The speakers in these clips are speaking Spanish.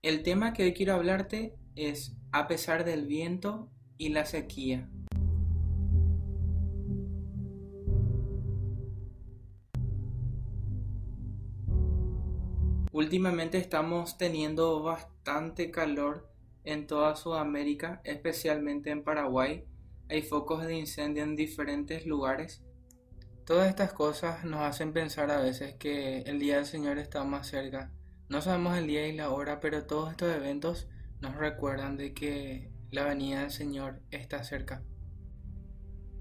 El tema que hoy quiero hablarte es a pesar del viento y la sequía. Últimamente estamos teniendo bastante calor en toda Sudamérica, especialmente en Paraguay. Hay focos de incendio en diferentes lugares. Todas estas cosas nos hacen pensar a veces que el Día del Señor está más cerca no sabemos el día y la hora, pero todos estos eventos nos recuerdan de que la venida del Señor está cerca.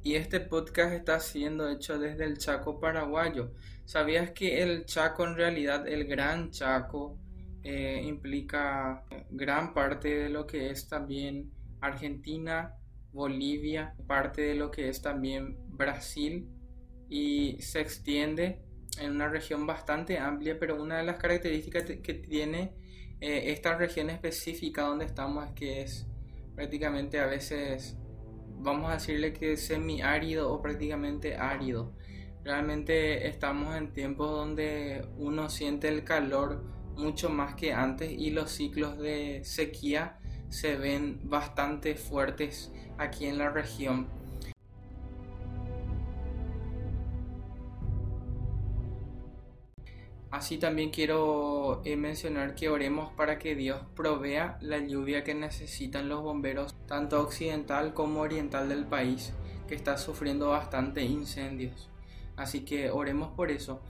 Y este podcast está siendo hecho desde el Chaco paraguayo. ¿Sabías que el Chaco en realidad, el Gran Chaco, eh, implica gran parte de lo que es también Argentina, Bolivia, parte de lo que es también Brasil y se extiende en una región bastante amplia, pero una de las características que tiene eh, esta región específica donde estamos es que es prácticamente a veces, vamos a decirle que es semiárido o prácticamente árido. Realmente estamos en tiempos donde uno siente el calor mucho más que antes y los ciclos de sequía se ven bastante fuertes aquí en la región. Así también quiero eh, mencionar que oremos para que Dios provea la lluvia que necesitan los bomberos, tanto occidental como oriental del país, que está sufriendo bastante incendios. Así que oremos por eso.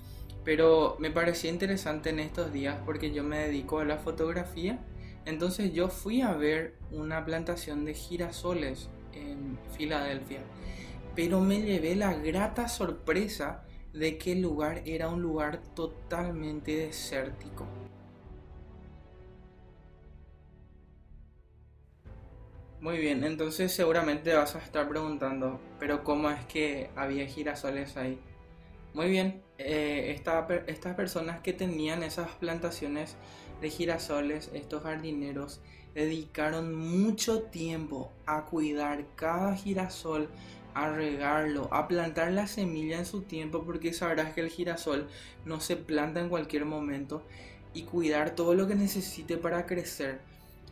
Pero me parecía interesante en estos días porque yo me dedico a la fotografía. Entonces yo fui a ver una plantación de girasoles en Filadelfia. Pero me llevé la grata sorpresa de que lugar era un lugar totalmente desértico. Muy bien, entonces seguramente vas a estar preguntando, pero ¿cómo es que había girasoles ahí? Muy bien, eh, estas personas que tenían esas plantaciones de girasoles, estos jardineros, dedicaron mucho tiempo a cuidar cada girasol, a regarlo, a plantar la semilla en su tiempo, porque sabrás que el girasol no se planta en cualquier momento, y cuidar todo lo que necesite para crecer.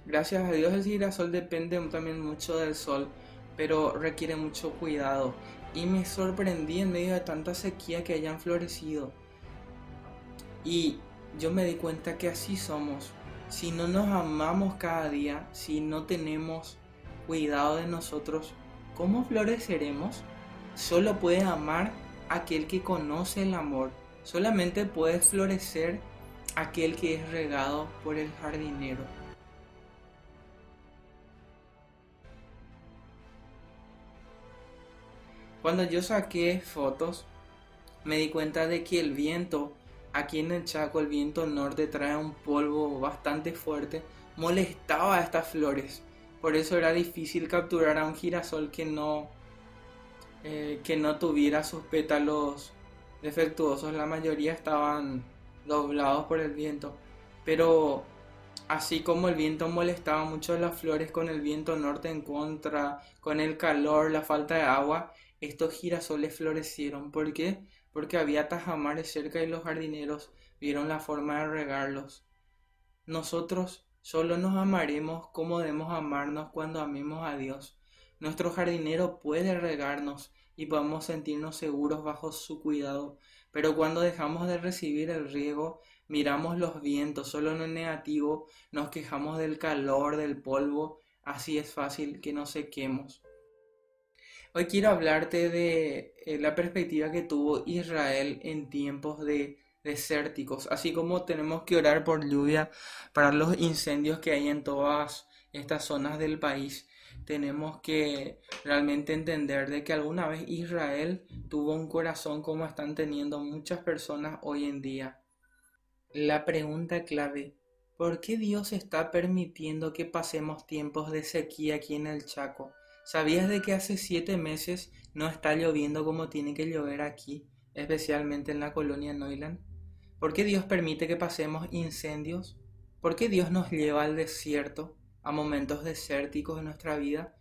Gracias a Dios el girasol depende también mucho del sol, pero requiere mucho cuidado. Y me sorprendí en medio de tanta sequía que hayan florecido. Y yo me di cuenta que así somos. Si no nos amamos cada día, si no tenemos cuidado de nosotros, ¿Cómo floreceremos? Solo puede amar aquel que conoce el amor. Solamente puede florecer aquel que es regado por el jardinero. Cuando yo saqué fotos, me di cuenta de que el viento, aquí en el Chaco, el viento norte trae un polvo bastante fuerte, molestaba a estas flores. Por eso era difícil capturar a un girasol que no, eh, que no tuviera sus pétalos defectuosos. La mayoría estaban doblados por el viento. Pero así como el viento molestaba mucho las flores con el viento norte en contra, con el calor, la falta de agua, estos girasoles florecieron. ¿Por qué? Porque había tajamares cerca y los jardineros vieron la forma de regarlos. Nosotros Solo nos amaremos como debemos amarnos cuando amemos a Dios. Nuestro jardinero puede regarnos y podemos sentirnos seguros bajo su cuidado, pero cuando dejamos de recibir el riego, miramos los vientos, solo en lo negativo, nos quejamos del calor, del polvo, así es fácil que nos sequemos. Hoy quiero hablarte de eh, la perspectiva que tuvo Israel en tiempos de desérticos, así como tenemos que orar por lluvia para los incendios que hay en todas estas zonas del país. Tenemos que realmente entender de que alguna vez Israel tuvo un corazón como están teniendo muchas personas hoy en día. La pregunta clave, ¿por qué Dios está permitiendo que pasemos tiempos de sequía aquí en el Chaco? ¿Sabías de que hace siete meses no está lloviendo como tiene que llover aquí, especialmente en la colonia Neuland? ¿Por qué Dios permite que pasemos incendios? ¿Por qué Dios nos lleva al desierto, a momentos desérticos de nuestra vida?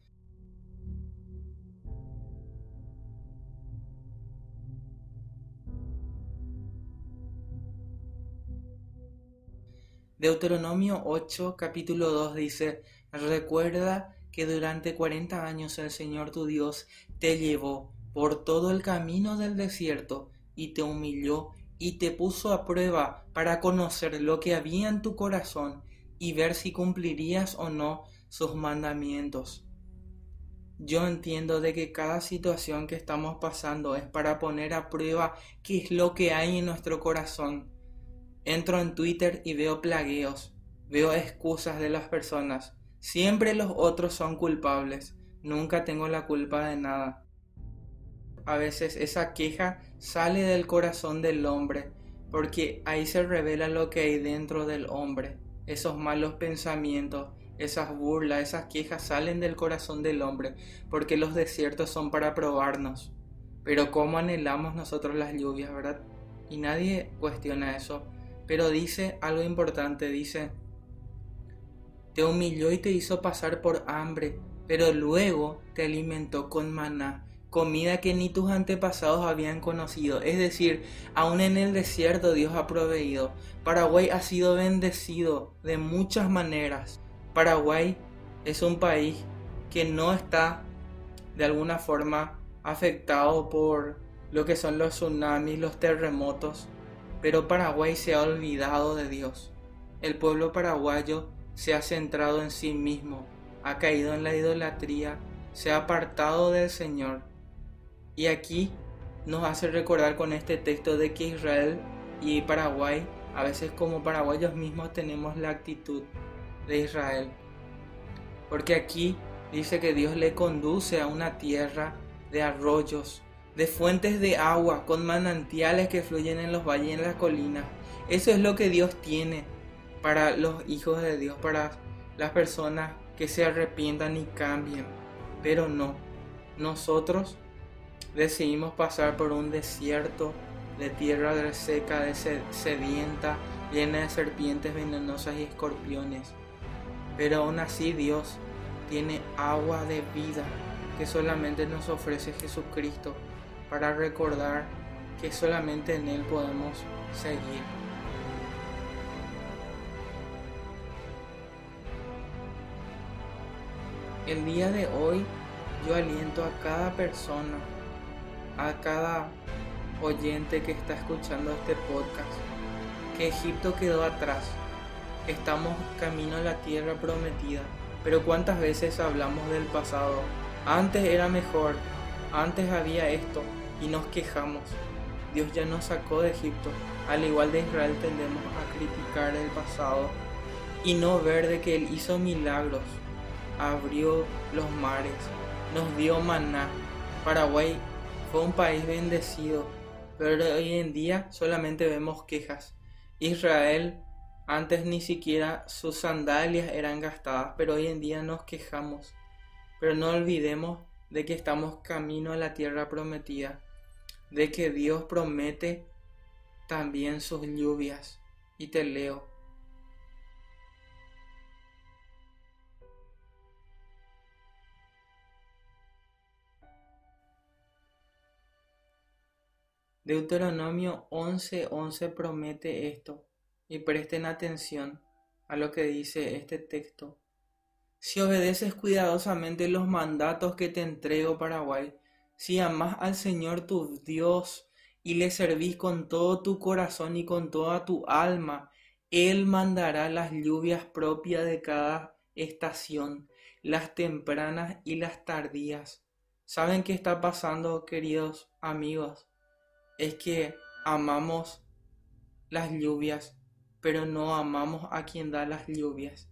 Deuteronomio 8, capítulo 2 dice, recuerda que durante cuarenta años el Señor tu Dios te llevó por todo el camino del desierto y te humilló y te puso a prueba para conocer lo que había en tu corazón y ver si cumplirías o no sus mandamientos. Yo entiendo de que cada situación que estamos pasando es para poner a prueba qué es lo que hay en nuestro corazón. Entro en Twitter y veo plagueos, veo excusas de las personas. Siempre los otros son culpables, nunca tengo la culpa de nada a veces esa queja sale del corazón del hombre, porque ahí se revela lo que hay dentro del hombre. Esos malos pensamientos, esas burlas, esas quejas salen del corazón del hombre, porque los desiertos son para probarnos. Pero cómo anhelamos nosotros las lluvias, ¿verdad? Y nadie cuestiona eso. Pero dice algo importante, dice, te humilló y te hizo pasar por hambre, pero luego te alimentó con maná comida que ni tus antepasados habían conocido. Es decir, aún en el desierto Dios ha proveído. Paraguay ha sido bendecido de muchas maneras. Paraguay es un país que no está de alguna forma afectado por lo que son los tsunamis, los terremotos, pero Paraguay se ha olvidado de Dios. El pueblo paraguayo se ha centrado en sí mismo, ha caído en la idolatría, se ha apartado del Señor y aquí nos hace recordar con este texto de que Israel y Paraguay, a veces como paraguayos mismos tenemos la actitud de Israel. Porque aquí dice que Dios le conduce a una tierra de arroyos, de fuentes de agua, con manantiales que fluyen en los valles y en las colinas. Eso es lo que Dios tiene para los hijos de Dios, para las personas que se arrepientan y cambien. Pero no, nosotros decidimos pasar por un desierto de tierra seca, de sedienta, llena de serpientes venenosas y escorpiones. Pero aún así Dios tiene agua de vida que solamente nos ofrece Jesucristo para recordar que solamente en Él podemos seguir. El día de hoy yo aliento a cada persona a cada oyente que está escuchando este podcast que Egipto quedó atrás. Estamos camino a la tierra prometida. Pero cuántas veces hablamos del pasado. Antes era mejor, antes había esto y nos quejamos. Dios ya nos sacó de Egipto. Al igual de Israel tendemos a criticar el pasado y no ver de que Él hizo milagros. Abrió los mares, nos dio maná. Paraguay fue un país bendecido, pero hoy en día solamente vemos quejas. Israel antes ni siquiera sus sandalias eran gastadas, pero hoy en día nos quejamos. Pero no olvidemos de que estamos camino a la tierra prometida, de que Dios promete también sus lluvias. Y te leo. Deuteronomio 11:11 promete esto, y presten atención a lo que dice este texto. Si obedeces cuidadosamente los mandatos que te entrego, Paraguay, si amas al Señor tu Dios y le servís con todo tu corazón y con toda tu alma, Él mandará las lluvias propias de cada estación, las tempranas y las tardías. ¿Saben qué está pasando, queridos amigos? Es que amamos las lluvias, pero no amamos a quien da las lluvias.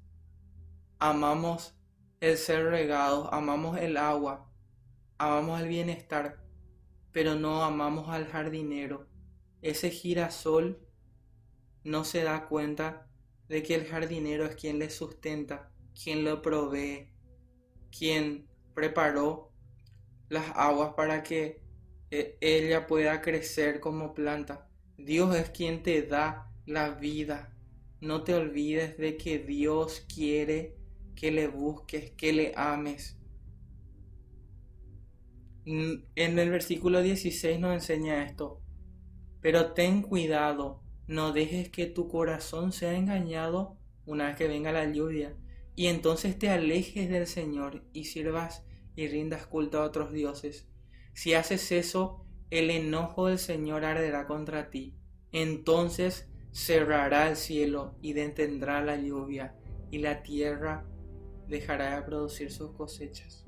Amamos el ser regado, amamos el agua, amamos el bienestar, pero no amamos al jardinero. Ese girasol no se da cuenta de que el jardinero es quien le sustenta, quien lo provee, quien preparó las aguas para que ella pueda crecer como planta. Dios es quien te da la vida. No te olvides de que Dios quiere que le busques, que le ames. En el versículo 16 nos enseña esto. Pero ten cuidado, no dejes que tu corazón sea engañado una vez que venga la lluvia, y entonces te alejes del Señor y sirvas y rindas culto a otros dioses. Si haces eso, el enojo del Señor arderá contra ti. Entonces cerrará el cielo y detendrá la lluvia, y la tierra dejará de producir sus cosechas.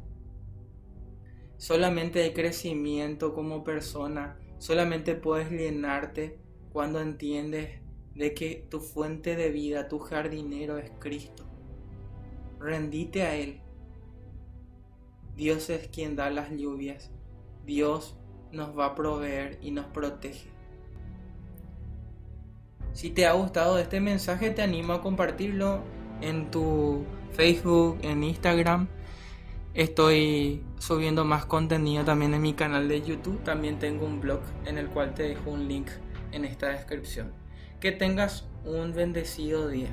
Solamente hay crecimiento como persona, solamente puedes llenarte cuando entiendes de que tu fuente de vida, tu jardinero es Cristo. Rendite a Él. Dios es quien da las lluvias. Dios nos va a proveer y nos protege. Si te ha gustado este mensaje, te animo a compartirlo en tu Facebook, en Instagram. Estoy subiendo más contenido también en mi canal de YouTube. También tengo un blog en el cual te dejo un link en esta descripción. Que tengas un bendecido día.